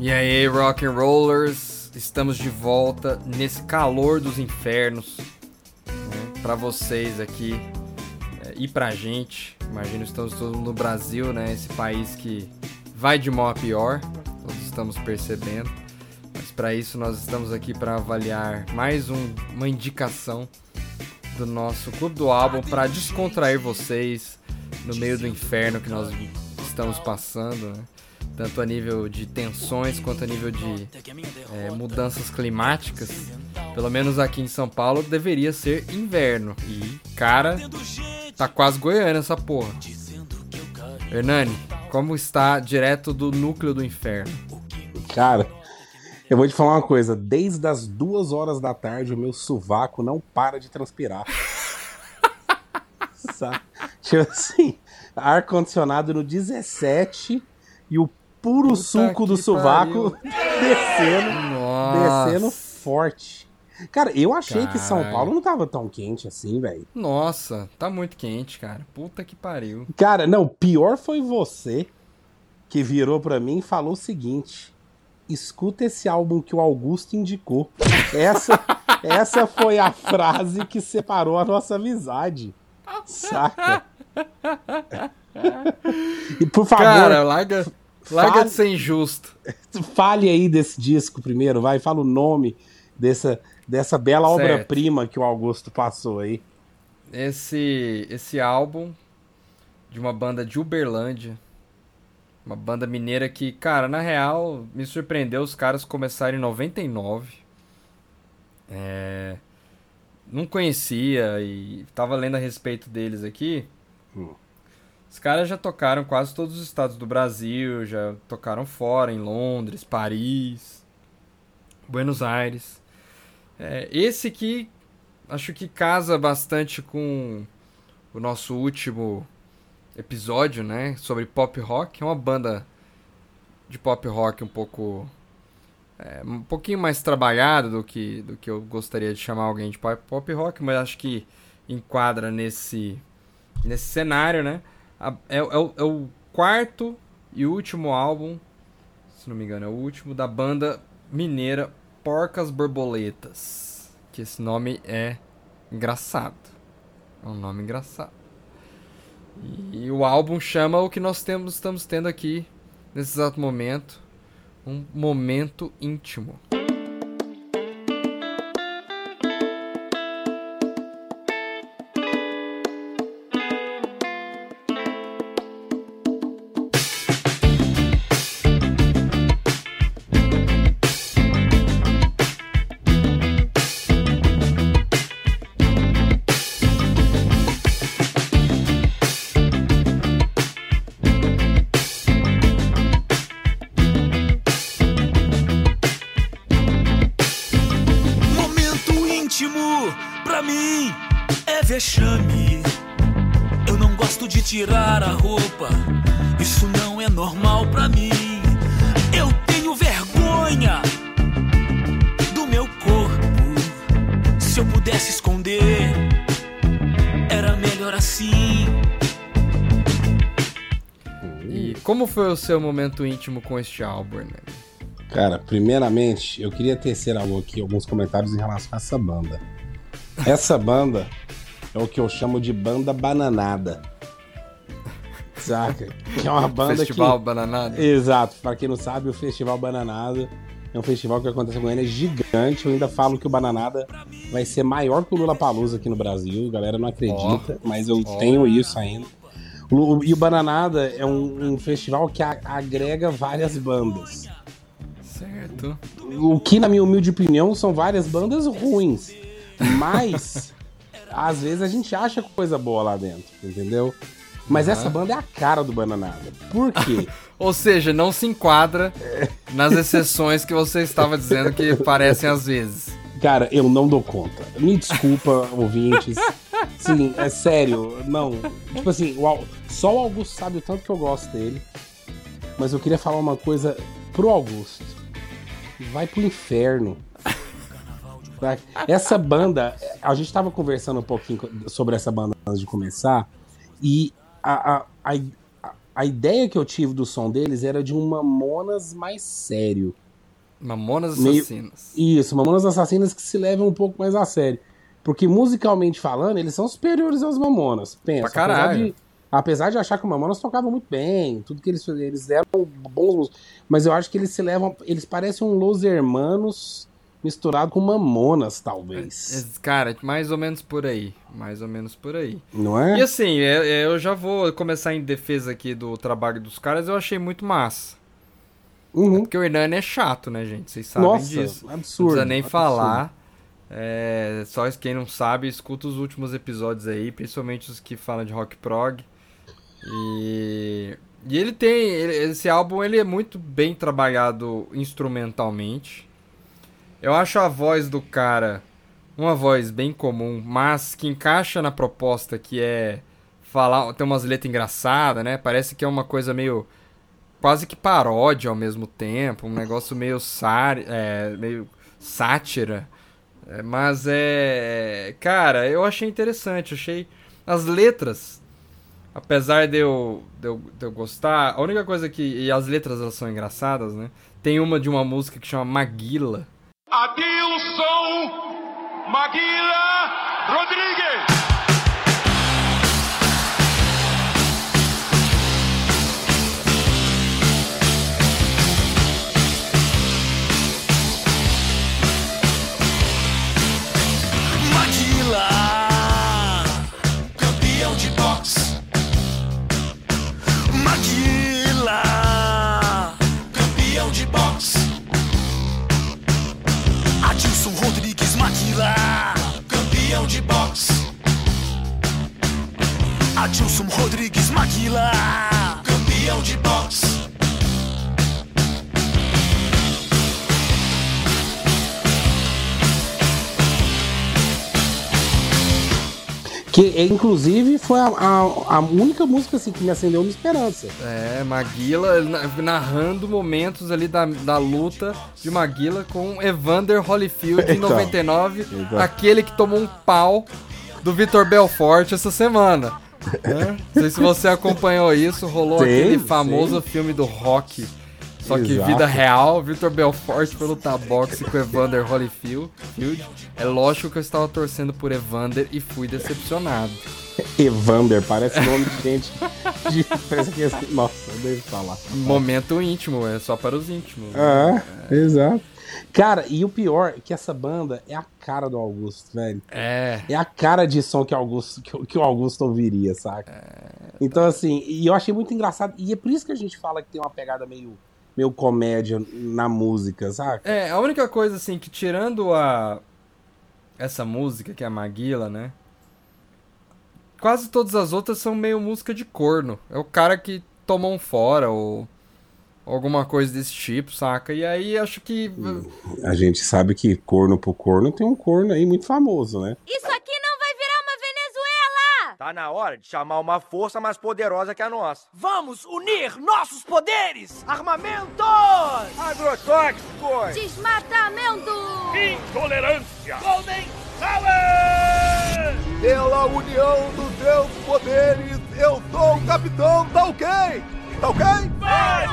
E aí, rock and rollers, estamos de volta nesse calor dos infernos né, para vocês aqui é, e pra gente. Imagino estamos todos no Brasil, né? Esse país que vai de mal a pior, todos estamos percebendo. Para isso nós estamos aqui para avaliar mais um, uma indicação do nosso clube do álbum para descontrair vocês no meio do inferno que nós estamos passando, né? tanto a nível de tensões quanto a nível de é, mudanças climáticas. Pelo menos aqui em São Paulo deveria ser inverno. E, cara, tá quase Goiânia essa porra. Hernani, como está direto do núcleo do inferno? Cara, eu vou te falar uma coisa. Desde as duas horas da tarde, o meu sovaco não para de transpirar. Sabe? Tipo assim, ar-condicionado no 17 e o puro Puta suco do sovaco descendo, Nossa. descendo forte. Cara, eu achei Caralho. que São Paulo não tava tão quente assim, velho. Nossa, tá muito quente, cara. Puta que pariu. Cara, não, pior foi você que virou para mim e falou o seguinte: escuta esse álbum que o Augusto indicou. Essa, essa foi a frase que separou a nossa amizade. Saca? E por favor. Cara, larga. Larga fale, de ser injusto. Fale aí desse disco primeiro, vai. Fala o nome dessa, dessa bela obra-prima que o Augusto passou aí. Esse, esse álbum de uma banda de Uberlândia. Uma banda mineira que, cara, na real, me surpreendeu os caras começarem em 99. É, não conhecia e tava lendo a respeito deles aqui. Hum. Os caras já tocaram quase todos os estados do Brasil, já tocaram fora, em Londres, Paris, Buenos Aires. É, esse aqui acho que casa bastante com o nosso último episódio, né? Sobre pop rock. É uma banda de pop rock um pouco. É, um pouquinho mais trabalhada do que, do que eu gostaria de chamar alguém de pop, rock, mas acho que enquadra nesse, nesse cenário, né? é, é, é o quarto e último álbum, se não me engano, é o último da banda mineira Porcas Borboletas. Que esse nome é engraçado. É um nome engraçado. E, o álbum chama o que nós temos, estamos tendo aqui nesse exato momento. Um momento íntimo. Foi o seu momento íntimo com este álbum, né? Cara, primeiramente, eu queria tecer algo aqui, alguns comentários em relação a essa banda. Essa banda é o que eu chamo de banda bananada. Saca? Que é uma banda Festival que... Bananada? Exato. Pra quem não sabe, o Festival Bananada é um festival que acontece com ele, é gigante. Eu ainda falo que o Bananada vai ser maior que o Lula Palusa aqui no Brasil. A galera não acredita, oh, mas eu oh. tenho isso ainda. E o Bananada é um, um festival que a, agrega várias bandas. Certo. O que, na minha humilde opinião, são várias bandas ruins. Mas, às vezes, a gente acha coisa boa lá dentro, entendeu? Mas uhum. essa banda é a cara do Bananada. Por quê? Ou seja, não se enquadra nas exceções que você estava dizendo que parecem às vezes. Cara, eu não dou conta. Me desculpa, ouvintes. Sim, é sério. Não. Tipo assim, o, só o Augusto sabe o tanto que eu gosto dele. Mas eu queria falar uma coisa pro Augusto. Vai pro inferno. Essa banda, a gente tava conversando um pouquinho sobre essa banda antes de começar, e a, a, a, a ideia que eu tive do som deles era de um Mamonas mais sério. Mamonas Assassinas. Meio, isso, Mamonas Assassinas que se levam um pouco mais a sério. Porque musicalmente falando, eles são superiores aos Mamonas. Pensa. Pra caralho. Apesar de, apesar de achar que o Mamonas tocava muito bem, tudo que eles eles eram bons. Mas eu acho que eles se levam. Eles parecem um Los Hermanos misturado com Mamonas, talvez. Cara, mais ou menos por aí. Mais ou menos por aí. Não é? E assim, eu já vou começar em defesa aqui do trabalho dos caras, eu achei muito massa. Uhum. É porque o Hernani é chato, né, gente? Vocês sabem Nossa, disso. absurdo. Não precisa nem absurdo. falar. É, só quem não sabe, escuta os últimos episódios aí, principalmente os que falam de rock prog. E, e ele tem. ele- esse álbum ele é muito bem trabalhado instrumentalmente. Eu acho a voz do cara uma voz bem comum, mas que encaixa na proposta que é falar. Tem umas letras engraçadas, né? Parece que é uma coisa meio. quase que paródia ao mesmo tempo, um negócio meio, sár, é, meio sátira. É, mas é. Cara, eu achei interessante. Achei. As letras, apesar de eu, de eu, de eu gostar, a única coisa que. E as letras elas são engraçadas, né? Tem uma de uma música que chama Maguila. Adilson Maguila Rodrigues. Que inclusive foi a, a, a única música assim, que me acendeu uma esperança. É, Maguila na- narrando momentos ali da, da luta de Maguila com Evander Holyfield em Então, 99, então. aquele que tomou um pau do Vitor Belfort essa semana. né? Não sei se você acompanhou isso, rolou Sim, aquele famoso sim. filme do rock. Só que Exato. vida real, Vitor Belfort foi lutar boxe com Evander Holyfield. É lógico que eu estava torcendo por Evander e fui decepcionado. Evander, parece nome de gente. De, parece que é assim, nossa, deixa eu falar. Momento íntimo, é só para os íntimos. Ah, exato. Cara, e o pior é que essa banda é a cara do Augusto, velho. É. É a cara de som que Augusto, que, que o Augusto ouviria, saca? Então, assim, e eu achei muito engraçado. E é por isso que a gente fala que tem uma pegada meio, meio comédia na música, saca? É, a única coisa assim que tirando a essa música que é a Maguila, né? Quase todas as outras são meio música de corno. É o cara que tomou um fora ou alguma coisa desse tipo, saca? E aí acho que A gente sabe que corno pro corno tem um corno aí muito famoso, né? Isso aqui não vai virar uma Venezuela! Tá na hora de chamar uma força mais poderosa que a nossa. Vamos unir nossos poderes! Armamentos! Agrotóxicos! Desmatamento! Intolerância. Golden Power! Pela união dos seus poderes, eu sou o capitão, tá ok? Tá ok? Vai,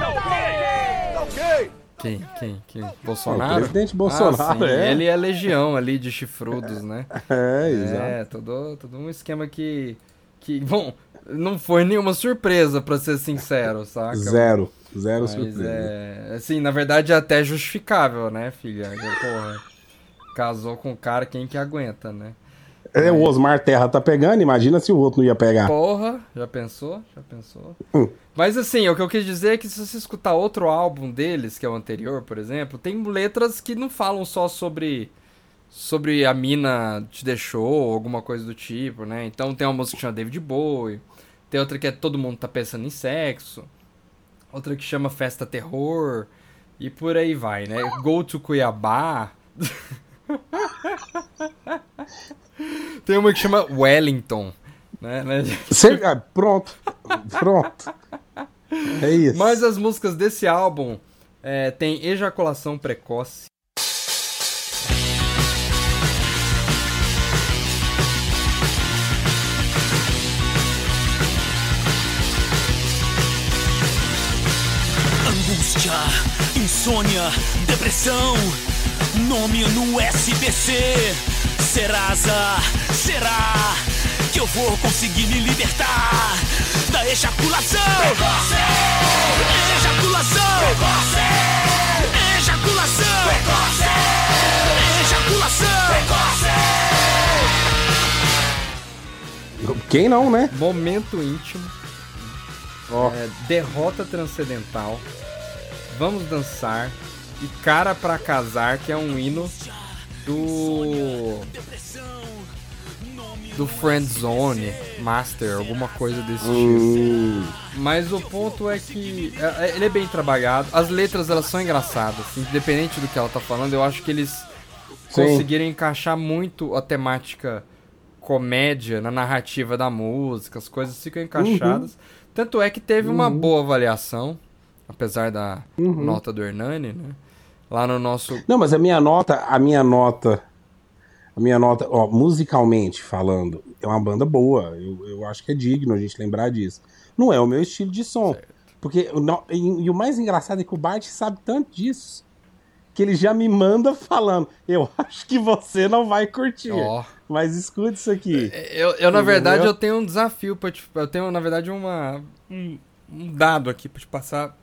Tá ok? Quem, quem, quem? O Bolsonaro? presidente Bolsonaro, Ah, sim, é. Ele é legião ali de chifrudos, né? É, exato. É, todo, todo um esquema que que bom, não foi nenhuma surpresa pra ser sincero, saca? Zero. Zero Mas surpresa. é. Assim, na verdade é até justificável, né, filha? Porra. Casou com um cara, quem que aguenta, né? É, o Osmar Terra tá pegando, imagina se o outro não ia pegar. Porra, já pensou? Já pensou? Hum. Mas assim, o que eu quis dizer é que se você escutar outro álbum deles, que é o anterior, por exemplo, tem letras que não falam só sobre sobre a mina te deixou, ou alguma coisa do tipo, né? Então tem uma música que chama David Bowie, tem outra que é Todo Mundo Tá Pensando em Sexo, outra que chama Festa Terror, e por aí vai, né? Go to Cuiabá. Tem uma que chama Wellington. Né? né? Ah, pronto, pronto. É isso. Mas as músicas desse álbum é, tem Ejaculação Precoce. Angústia, insônia, depressão, nome no SBC Serasa, será que eu vou conseguir me libertar da ejaculação? Ejaculação! Ejaculação! Ejaculação! Quem não, né? Momento íntimo. Ó. É, derrota transcendental. Vamos dançar. E cara pra casar, que é um hino do. Do Friendzone Master, alguma coisa desse tipo. Hum, Mas o ponto é que é, é, ele é bem trabalhado. As letras elas são engraçadas, independente do que ela tá falando. Eu acho que eles Sim. conseguiram encaixar muito a temática comédia na narrativa da música, as coisas ficam encaixadas. Tanto é que teve uma boa avaliação, apesar da nota do Hernani, né? Lá no nosso. Não, mas a minha nota, a minha nota, a minha nota, ó, musicalmente falando, é uma banda boa. Eu, eu acho que é digno a gente lembrar disso. Não é o meu estilo de som. Porque, o no- e, e o mais engraçado é que o Bart sabe tanto disso. Que ele já me manda falando, eu acho que você não vai curtir. Ó. Mas escute isso aqui. Eu, eu na verdade, eu tenho um desafio pra te. Eu tenho, na verdade, uma, um, um dado aqui pra te passar.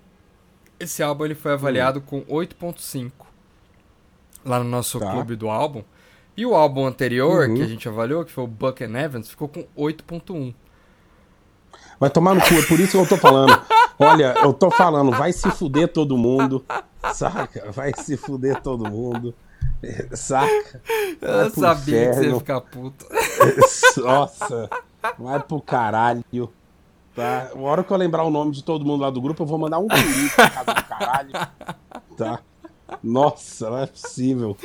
Esse álbum ele foi avaliado com 8.5 lá no nosso Tá. clube do álbum. E o álbum anterior, Uhum. que a gente avaliou, que foi o Buck and Evans, ficou com 8.1. Vai tomar no cu, é por isso que eu tô falando. Olha, eu tô falando, vai se fuder todo mundo. Saca? Vai se fuder todo mundo. Saca? Vai Eu sabia que você ia inferno. ficar puto. Nossa, vai pro caralho. Tá? A hora que eu lembrar o nome de todo mundo lá do grupo, eu vou mandar um pedido pra casa do caralho. Tá? Nossa, não é possível.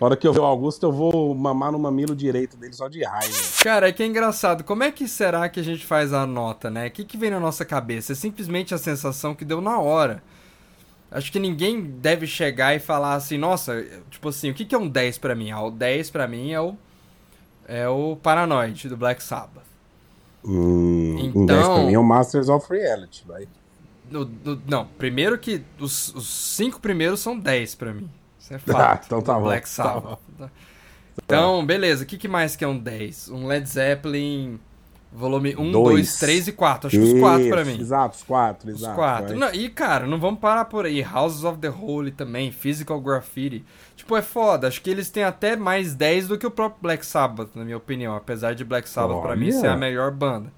A hora que eu ver o Augusto, eu vou mamar no mamilo direito dele só de raiva. Cara, é que é engraçado. Como é que será que a gente faz a nota, né? O que, que vem na nossa cabeça? É simplesmente a sensação que deu na hora. Acho que ninguém deve chegar e falar assim, nossa, tipo assim, o que, que é um 10 pra mim? Ah, o 10 pra mim é o. É o Paranoid do Black Sabbath. Um Então- 10 pra mim é o Masters of Reality, vai. No- no- não, primeiro que os, os cinco primeiros são 10 pra mim. Isso é Ah, fato. então tá bom, Black tá Sabbath. Então, beleza. O que, que mais que é um 10? Um Led Zeppelin volume 1, Dois. 2, 3 e 4. Acho que os 4 pra mim. Exato, os 4, Os exato. quatro. vai. Não, e, cara, não vamos parar por aí. Houses of the Holy também, Physical Graffiti. Tipo, é foda. Acho que eles têm até mais 10 do que o próprio Black Sabbath, na minha opinião. Apesar de Black Sabbath, pra mim, Olha. ser a melhor banda.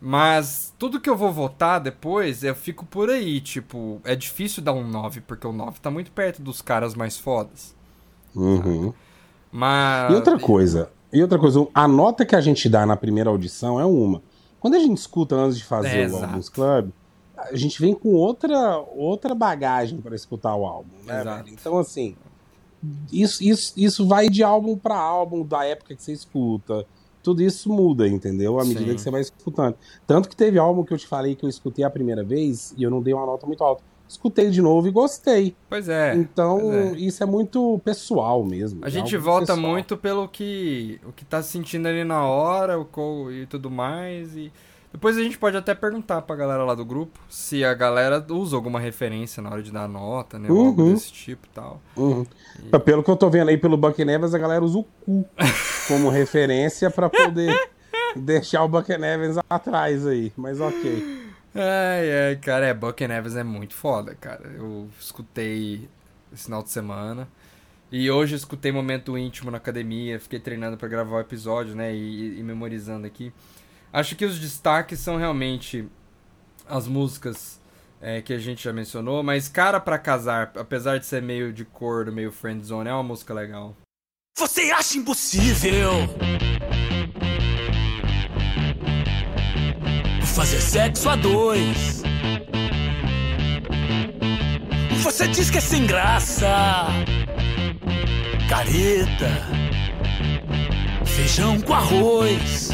Mas tudo que eu vou votar depois, eu fico por aí. Tipo, é difícil dar um 9, porque o 9 tá muito perto dos caras mais fodas. Uhum. Mas. E outra coisa, e outra coisa, a nota que a gente dá na primeira audição é uma. Quando a gente escuta antes de fazer É, o exato. Albums Club, a gente vem com outra, outra bagagem para escutar o álbum, né? Então, assim, isso, isso, isso vai de álbum para álbum, da época que você escuta. Tudo isso muda, entendeu? À medida Sim. que você vai escutando. Tanto que teve álbum que eu te falei que eu escutei a primeira vez e eu não dei uma nota muito alta. Escutei de novo e gostei. Pois é. então, pois é. isso é muito pessoal mesmo. A é gente vota pessoal. muito pelo que o que tá sentindo ali na hora, o e tudo mais e depois a gente pode até perguntar pra galera lá do grupo se a galera usa alguma referência na hora de dar nota, né, ou algo Uhum. desse tipo e tal. Uhum. Pelo que eu tô vendo aí pelo Buck Nevers, a galera usa o cu como referência pra poder deixar o Buck Nevers atrás aí. Mas ok. Ai, ai, cara, é, Buck Neves é muito foda, cara. Eu escutei esse final de semana. E hoje eu escutei momento íntimo na academia, fiquei treinando pra gravar o episódio, né, e, e memorizando aqui. Acho que os destaques são realmente as músicas é, que a gente já mencionou, mas Cara pra Casar, apesar de ser meio de corno, meio friendzone, é uma música legal. Você acha impossível fazer sexo a dois? Você diz que é sem graça, careta, feijão com arroz.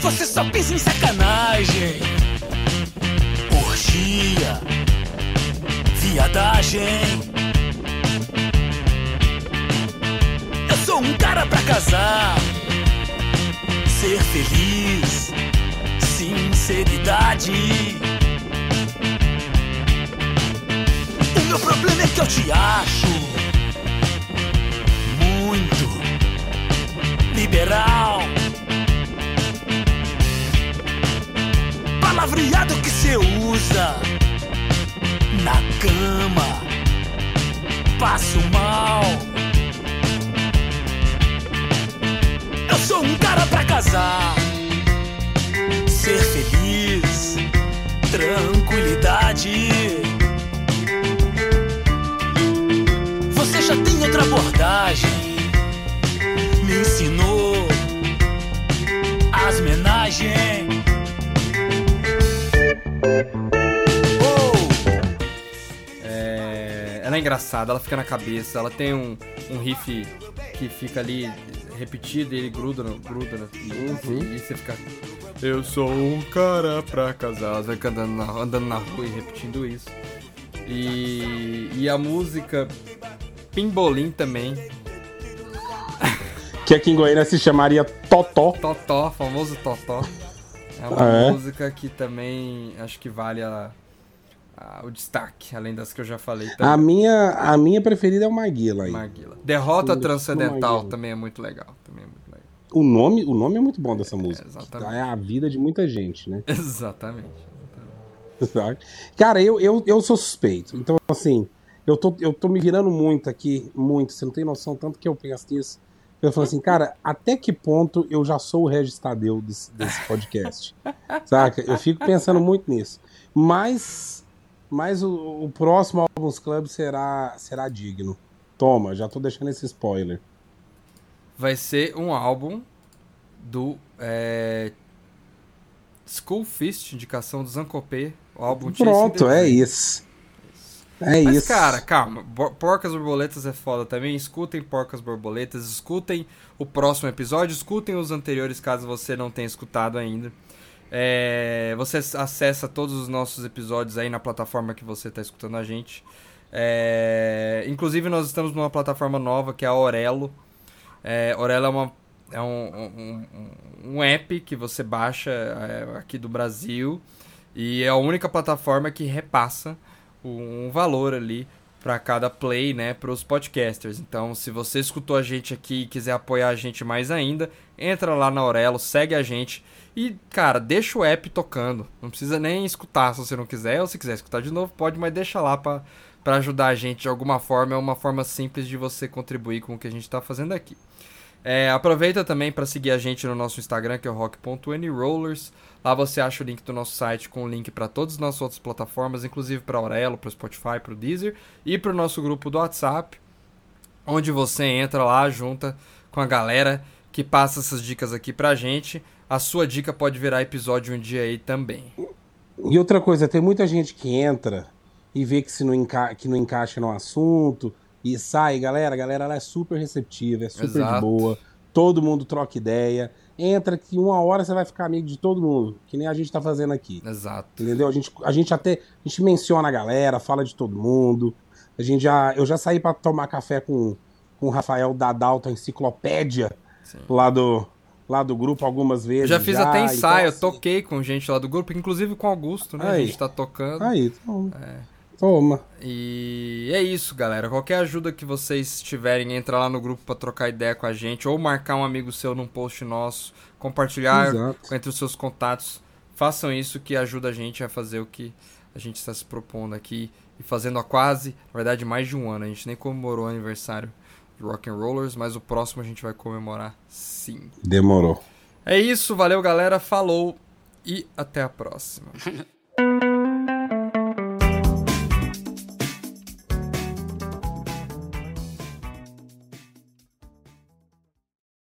Você só pensa em sacanagem, orgia, viadagem. Eu sou um cara pra casar, ser feliz, sinceridade. meu problema é que eu te acho muito liberal. Palavreado que você usa na cama, passo mal. Casar, ser feliz, tranquilidade. Você já tem outra abordagem, me ensinou as homenagens. É, ela é engraçada, ela fica na cabeça, ela tem um, um riff que fica ali repetido e ele gruda, no, gruda no, e, e você fica. Eu sou um cara pra casar. Você fica andando na, andando na rua e repetindo isso. E, e a música Pimbolim também. Que aqui em Goiânia se chamaria Totó. Totó, famoso Totó. É uma Ah, é? música que também acho que vale a- a- o destaque, além das que eu já falei A também. minha, a minha preferida é o Maguila aí. Maguila. Derrota Transcendental também é muito legal. Também é muito legal. O nome, o nome é muito bom dessa música. exatamente. É a vida de muita gente, né? Exatamente. Sabe? Cara, eu, eu, eu sou suspeito. Então, assim, eu tô, eu tô me virando muito aqui, muito. Você não tem noção tanto que eu penso nisso. Eu falo assim, cara, até que ponto eu já sou o Regis Tadeu desse, desse podcast? Saca? Eu fico pensando muito nisso. Mas, mas o, o próximo Albums Club será, será digno. Toma, já tô deixando esse spoiler. Vai ser um álbum do é, School Fist, indicação do Zancopé, o álbum Pronto, é isso. É Mas, isso. cara, calma. Porcas Borboletas é foda também. Escutem Porcas Borboletas. Escutem o próximo episódio. Escutem os anteriores, caso você não tenha escutado ainda. É, você acessa todos os nossos episódios aí na plataforma que você está escutando a gente. É, inclusive, nós estamos numa plataforma nova que é a Orelo. É, Orelo é, uma, é um, um, um- app que você baixa é, aqui do Brasil. E é a única plataforma que repassa um valor ali para cada play, né, para os podcasters. Então, se você escutou a gente aqui e quiser apoiar a gente mais ainda, entra lá na Aurelo, segue a gente e, cara, deixa o app tocando. Não precisa nem escutar se você não quiser, ou se quiser escutar de novo, pode, mas deixa lá para ajudar a gente de alguma forma, é uma forma simples de você contribuir com o que a gente está fazendo aqui. É, aproveita também para seguir a gente no nosso Instagram, que é o rock.anyrollers. Lá você acha o link do nosso site com o link para todas as nossas outras plataformas, inclusive para Aurelo, para Spotify, para o Deezer e para o nosso grupo do WhatsApp, onde você entra lá, junta com a galera que passa essas dicas aqui pra gente. A sua dica pode virar episódio um dia aí também. E outra coisa, tem muita gente que entra e vê que, se não, enca que não encaixa no assunto e sai, galera, a galera ela é super receptiva, é super Exato. de boa, todo mundo troca ideia. Entra que uma hora você vai ficar amigo de todo mundo, que nem a gente tá fazendo aqui. Exato. Entendeu? A gente, a gente até a gente menciona a galera, fala de todo mundo. A gente já, eu já saí pra tomar café com, com o Rafael da Dalton Enciclopédia Sim. lá do, lá do grupo algumas Eu vezes. já fiz até então, ensaio, eu assim, toquei com gente lá do grupo, inclusive com o Augusto, né? A Aí. gente tá tocando. Aí, toma. É. Toma. E é isso, galera. Qualquer ajuda que vocês tiverem, entra lá no grupo pra trocar ideia com a gente, ou marcar um amigo seu num post nosso, compartilhar Exato. entre os seus contatos. Façam isso que ajuda a gente a fazer o que a gente está se propondo aqui e fazendo há quase, na verdade, mais de um ano. A gente nem comemorou o aniversário de Rock and Rollers, mas o próximo a gente vai comemorar sim. Demorou. É isso, valeu, galera. Falou e até a próxima.